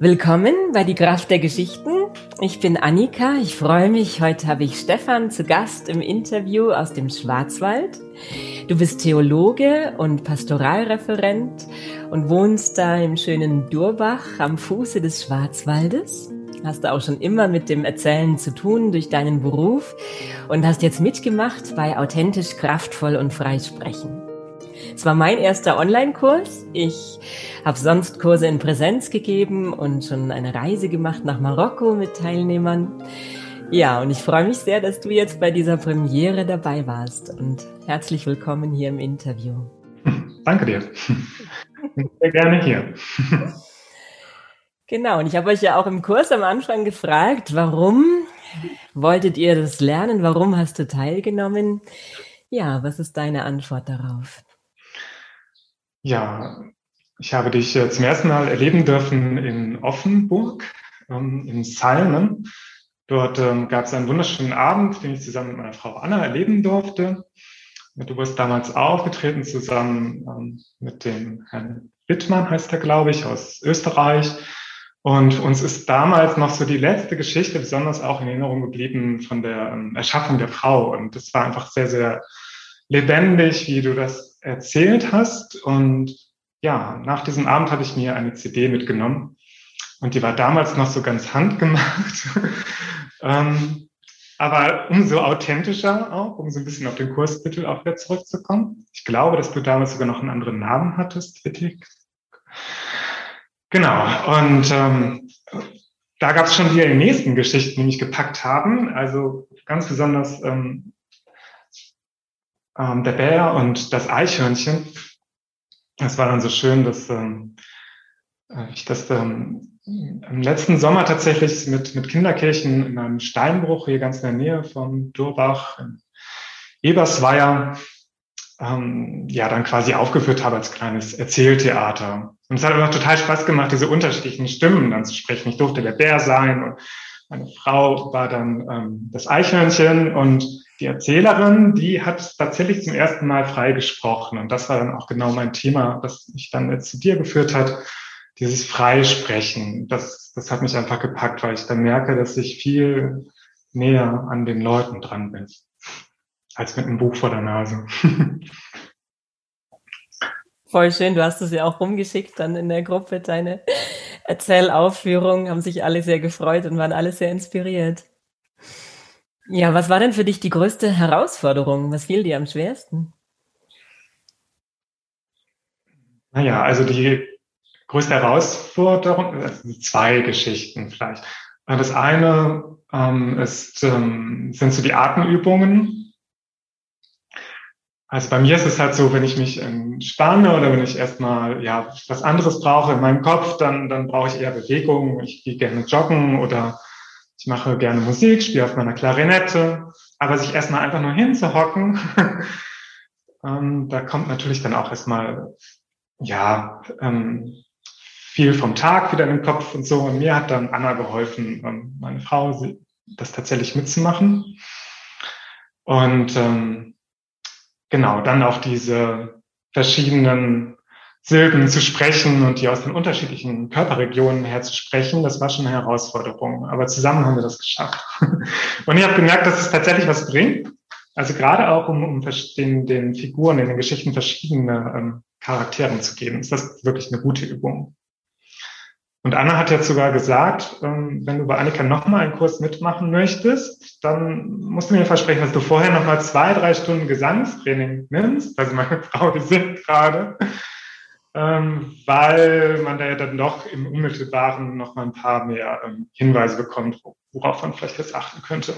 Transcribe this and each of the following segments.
Willkommen bei Die Kraft der Geschichten. Ich bin Annika. Ich freue mich. Heute habe ich Stefan zu Gast im Interview aus dem Schwarzwald. Du bist Theologe und Pastoralreferent und wohnst da im schönen Durbach am Fuße des Schwarzwaldes. Hast du auch schon immer mit dem Erzählen zu tun durch deinen Beruf und hast jetzt mitgemacht bei Authentisch, Kraftvoll und Freisprechen. Es war mein erster Online-Kurs. Ich habe sonst Kurse in Präsenz gegeben und schon eine Reise gemacht nach Marokko mit Teilnehmern. Ja, und ich freue mich sehr, dass du jetzt bei dieser Premiere dabei warst und herzlich willkommen hier im Interview. Danke dir. Sehr gerne hier. Genau, und ich habe euch ja auch im Kurs am Anfang gefragt, warum wolltet ihr das lernen? Warum hast du teilgenommen? Ja, was ist deine Antwort darauf? Ja, ich habe dich zum ersten Mal erleben dürfen in Offenburg, ähm, in Salmen. Dort ähm, gab es einen wunderschönen Abend, den ich zusammen mit meiner Frau Anna erleben durfte. Du wirst damals aufgetreten zusammen ähm, mit dem Herrn Wittmann, heißt er, glaube ich, aus Österreich. Und uns ist damals noch so die letzte Geschichte besonders auch in Erinnerung geblieben von der Erschaffung der Frau. Und das war einfach sehr, sehr lebendig, wie du das erzählt hast. Und ja, nach diesem Abend habe ich mir eine CD mitgenommen. Und die war damals noch so ganz handgemacht. ähm, aber umso authentischer auch, um so ein bisschen auf den Kurstitel auch wieder zurückzukommen. Ich glaube, dass du damals sogar noch einen anderen Namen hattest, Wittig. Genau. Und ähm, da gab es schon wieder die nächsten Geschichten, die mich gepackt haben. Also ganz besonders ähm, ähm, der Bär und das Eichhörnchen. Es war dann so schön, dass ähm, äh, ich das ähm, im letzten Sommer tatsächlich mit, mit Kinderkirchen in einem Steinbruch hier ganz in der Nähe von Durbach in Ebersweier ähm, ja dann quasi aufgeführt habe als kleines Erzähltheater. Und es hat einfach total Spaß gemacht, diese unterschiedlichen Stimmen dann zu sprechen. Ich durfte der Bär sein und meine Frau war dann ähm, das Eichhörnchen und die Erzählerin, die hat tatsächlich zum ersten Mal frei gesprochen. Und das war dann auch genau mein Thema, das mich dann jetzt zu dir geführt hat. Dieses Freisprechen, das, das hat mich einfach gepackt, weil ich dann merke, dass ich viel näher an den Leuten dran bin, als mit einem Buch vor der Nase. Voll schön, du hast es ja auch rumgeschickt dann in der Gruppe, deine Erzählaufführung, haben sich alle sehr gefreut und waren alle sehr inspiriert. Ja, was war denn für dich die größte Herausforderung? Was fiel dir am schwersten? Naja, also die größte Herausforderung, also zwei Geschichten vielleicht. Das eine ähm, ist, ähm, sind so die Atemübungen. Also bei mir ist es halt so, wenn ich mich entspanne oder wenn ich erstmal ja was anderes brauche in meinem Kopf, dann, dann brauche ich eher Bewegung. Ich gehe gerne joggen oder ich mache gerne Musik, spiele auf meiner Klarinette, aber sich erstmal einfach nur hinzuhocken, ähm, da kommt natürlich dann auch erstmal, ja, ähm, viel vom Tag wieder in den Kopf und so. Und mir hat dann Anna geholfen, ähm, meine Frau, das tatsächlich mitzumachen. Und ähm, genau, dann auch diese verschiedenen Silben zu sprechen und die aus den unterschiedlichen Körperregionen her zu sprechen, das war schon eine Herausforderung. Aber zusammen haben wir das geschafft. Und ich habe gemerkt, dass es tatsächlich was bringt. Also gerade auch, um, um den, den Figuren in den Geschichten verschiedene ähm, Charakteren zu geben, ist das wirklich eine gute Übung. Und Anna hat jetzt sogar gesagt, ähm, wenn du bei Annika nochmal einen Kurs mitmachen möchtest, dann musst du mir versprechen, dass du vorher nochmal zwei, drei Stunden Gesangstraining nimmst. Also meine Frau, die singt gerade ähm, weil man da ja dann doch im Unmittelbaren noch mal ein paar mehr ähm, Hinweise bekommt, worauf man vielleicht jetzt achten könnte.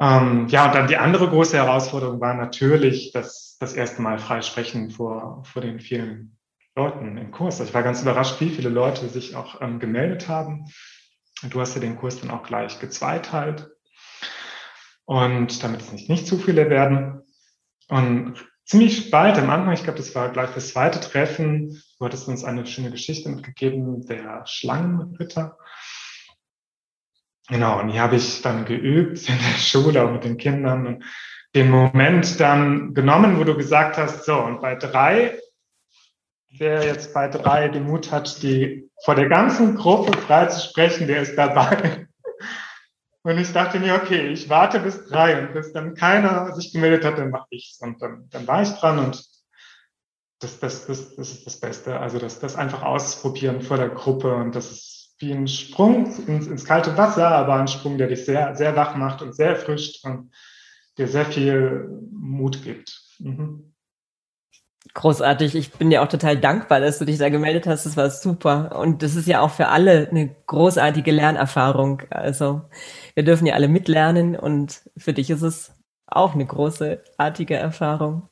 Ja, und dann die andere große Herausforderung war natürlich das, das erste Mal freisprechen vor, vor den vielen Leuten im Kurs. Also ich war ganz überrascht, wie viele Leute sich auch ähm, gemeldet haben. Du hast ja den Kurs dann auch gleich gezweiteilt. Und damit es nicht, nicht zu viele werden. Und ziemlich bald am Anfang, ich glaube, das war gleich das zweite Treffen, du hattest uns eine schöne Geschichte mitgegeben, der Schlangenritter. Genau, und die habe ich dann geübt in der Schule auch mit den Kindern und den Moment dann genommen, wo du gesagt hast, so, und bei drei wer jetzt bei drei den Mut hat, die vor der ganzen Gruppe frei zu sprechen, der ist dabei. Und ich dachte mir, okay, ich warte bis drei und bis dann keiner sich gemeldet hat, dann mache ich's. Und dann, dann war ich dran und das, das, das, das ist das Beste. Also das, das einfach ausprobieren vor der Gruppe und das ist wie ein Sprung ins, ins kalte Wasser, aber ein Sprung, der dich sehr, sehr wach macht und sehr erfrischt und dir sehr viel Mut gibt. Mhm. Großartig. Ich bin dir auch total dankbar, dass du dich da gemeldet hast. Das war super. Und das ist ja auch für alle eine großartige Lernerfahrung. Also wir dürfen ja alle mitlernen und für dich ist es auch eine großartige Erfahrung.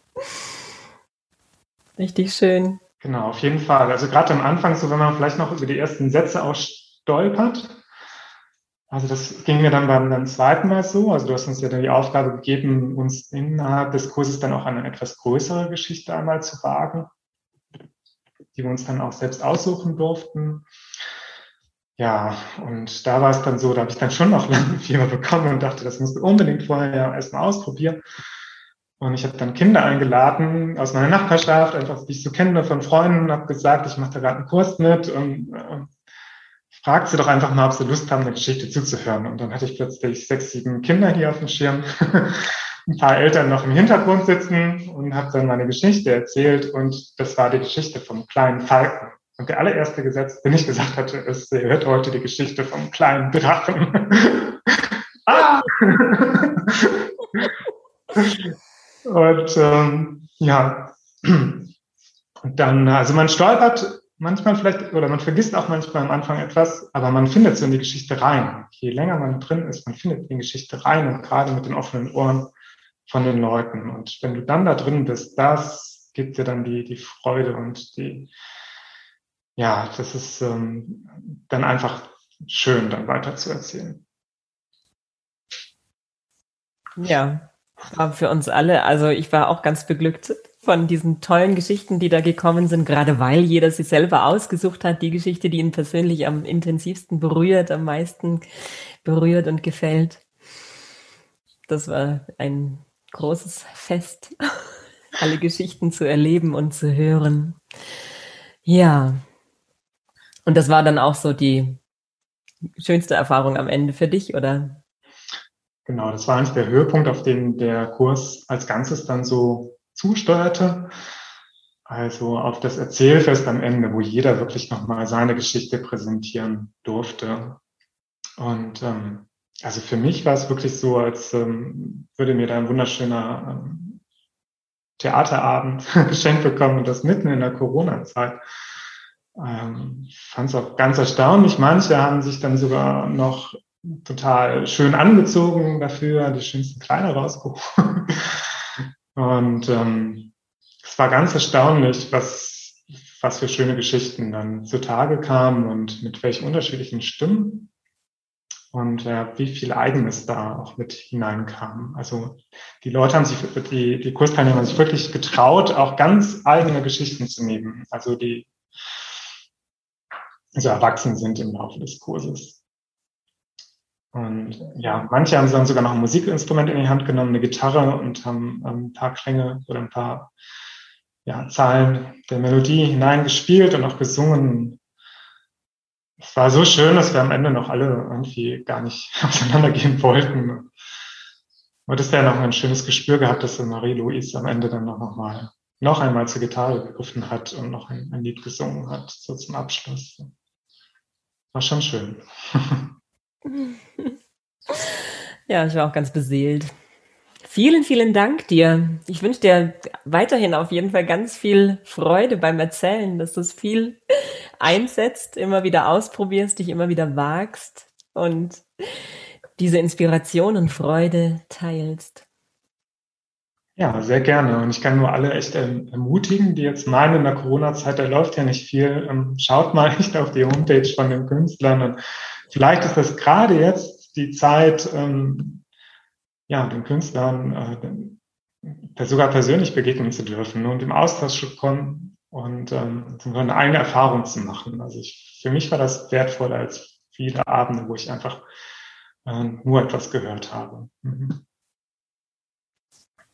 Richtig schön. Genau, auf jeden Fall. Also gerade am Anfang, so wenn man vielleicht noch über die ersten Sätze auch stolpert. Also das ging mir dann beim, beim zweiten Mal so. Also du hast uns ja dann die Aufgabe gegeben, uns innerhalb des Kurses dann auch eine etwas größere Geschichte einmal zu wagen, die wir uns dann auch selbst aussuchen durften. Ja, und da war es dann so, da habe ich dann schon noch lange Fieber bekommen und dachte, das musst du unbedingt vorher ja erstmal ausprobieren. Und ich habe dann Kinder eingeladen aus meiner Nachbarschaft, einfach die ich so kenne von Freunden, habe gesagt, ich mache da gerade einen Kurs mit und fragt sie doch einfach mal, ob sie Lust haben, eine Geschichte zuzuhören. Und dann hatte ich plötzlich sechs, sieben Kinder hier auf dem Schirm, ein paar Eltern noch im Hintergrund sitzen und habe dann meine Geschichte erzählt und das war die Geschichte vom kleinen Falken. Und der allererste Gesetz, den ich gesagt hatte, ist, ihr hört heute die Geschichte vom kleinen Drachen. ah! Und ähm, ja, und dann, also man stolpert manchmal vielleicht, oder man vergisst auch manchmal am Anfang etwas, aber man findet so in die Geschichte rein. Je länger man drin ist, man findet in die Geschichte rein und gerade mit den offenen Ohren von den Leuten. Und wenn du dann da drin bist, das gibt dir dann die, die Freude und die, ja, das ist ähm, dann einfach schön, dann weiter zu erzählen. Ja, war für uns alle. Also ich war auch ganz beglückt von diesen tollen Geschichten, die da gekommen sind, gerade weil jeder sich selber ausgesucht hat, die Geschichte, die ihn persönlich am intensivsten berührt, am meisten berührt und gefällt. Das war ein großes Fest, alle Geschichten zu erleben und zu hören. Ja. Und das war dann auch so die schönste Erfahrung am Ende für dich, oder? Genau, das war eigentlich der Höhepunkt, auf den der Kurs als Ganzes dann so zusteuerte. Also auf das Erzählfest am Ende, wo jeder wirklich nochmal seine Geschichte präsentieren durfte. Und ähm, also für mich war es wirklich so, als ähm, würde mir da ein wunderschöner ähm, Theaterabend geschenkt bekommen und das mitten in der Corona-Zeit. Ähm, Fand es auch ganz erstaunlich. Manche haben sich dann sogar noch total schön angezogen dafür, die schönsten Kleider rausgeholt. Und ähm, es war ganz erstaunlich, was, was für schöne Geschichten dann zutage kamen und mit welchen unterschiedlichen Stimmen und äh, wie viel Eigenes da auch mit hineinkam. Also die Leute haben sich, die, die Kursteilnehmer haben sich wirklich getraut, auch ganz eigene Geschichten zu nehmen, also die also erwachsen sind im Laufe des Kurses. Und ja, manche haben dann sogar noch ein Musikinstrument in die Hand genommen, eine Gitarre und haben ein paar Klänge oder ein paar ja, Zahlen der Melodie hineingespielt und auch gesungen. Es war so schön, dass wir am Ende noch alle irgendwie gar nicht auseinandergehen wollten. Und es wäre noch ein schönes Gespür gehabt, dass Marie-Louise am Ende dann noch, noch mal noch einmal zur Gitarre gegriffen hat und noch ein, ein Lied gesungen hat, so zum Abschluss. War schon schön. ja, ich war auch ganz beseelt. Vielen, vielen Dank dir. Ich wünsche dir weiterhin auf jeden Fall ganz viel Freude beim Erzählen, dass du es viel einsetzt, immer wieder ausprobierst, dich immer wieder wagst und diese Inspiration und Freude teilst. Ja, sehr gerne. Und ich kann nur alle echt ermutigen, die jetzt meinen, in der Corona-Zeit, da läuft ja nicht viel. Ähm, schaut mal nicht auf die Homepage von den Künstlern und vielleicht ist das gerade jetzt die Zeit, ähm, ja, den Künstlern äh, sogar persönlich begegnen zu dürfen und im Austausch zu kommen und ähm, eine eigene Erfahrung zu machen. Also ich, für mich war das wertvoller als viele Abende, wo ich einfach äh, nur etwas gehört habe. Mhm.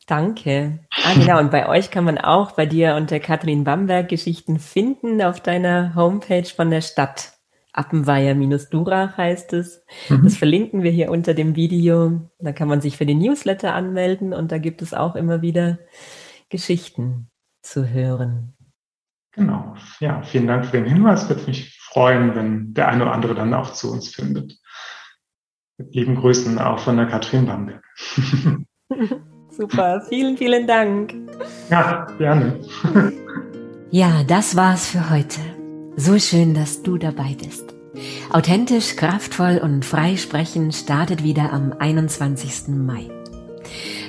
Danke. Ah, genau. Und bei euch kann man auch bei dir unter Kathrin Bamberg Geschichten finden auf deiner Homepage von der Stadt. Appenweier-Durach heißt es. Mhm. Das verlinken wir hier unter dem Video. Da kann man sich für den Newsletter anmelden und da gibt es auch immer wieder Geschichten zu hören. Genau. Ja, vielen Dank für den Hinweis. Würde mich freuen, wenn der eine oder andere dann auch zu uns findet. Mit lieben Grüßen auch von der Katrin Bamberg. Super, vielen, vielen Dank. Ja, gerne. ja, das war's für heute. So schön, dass du dabei bist. Authentisch, kraftvoll und frei sprechen startet wieder am 21. Mai.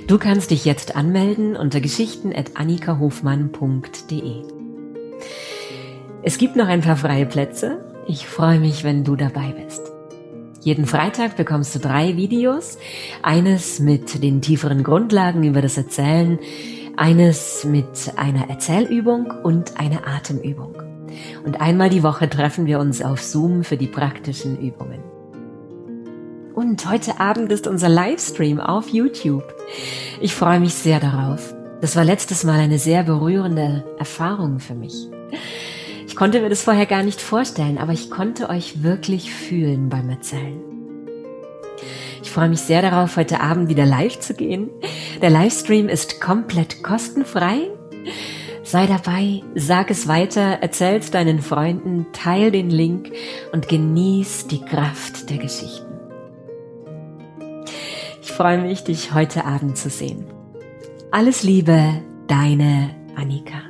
Du kannst dich jetzt anmelden unter geschichten.annikahofmann.de. Es gibt noch ein paar freie Plätze. Ich freue mich, wenn du dabei bist. Jeden Freitag bekommst du drei Videos. Eines mit den tieferen Grundlagen über das Erzählen, eines mit einer Erzählübung und einer Atemübung. Und einmal die Woche treffen wir uns auf Zoom für die praktischen Übungen. Und heute Abend ist unser Livestream auf YouTube. Ich freue mich sehr darauf. Das war letztes Mal eine sehr berührende Erfahrung für mich. Ich konnte mir das vorher gar nicht vorstellen, aber ich konnte euch wirklich fühlen beim Erzählen. Ich freue mich sehr darauf, heute Abend wieder live zu gehen. Der Livestream ist komplett kostenfrei. Sei dabei, sag es weiter, erzähl's deinen Freunden, teil den Link und genieß die Kraft der Geschichten. Ich freue mich, dich heute Abend zu sehen. Alles Liebe, deine Annika.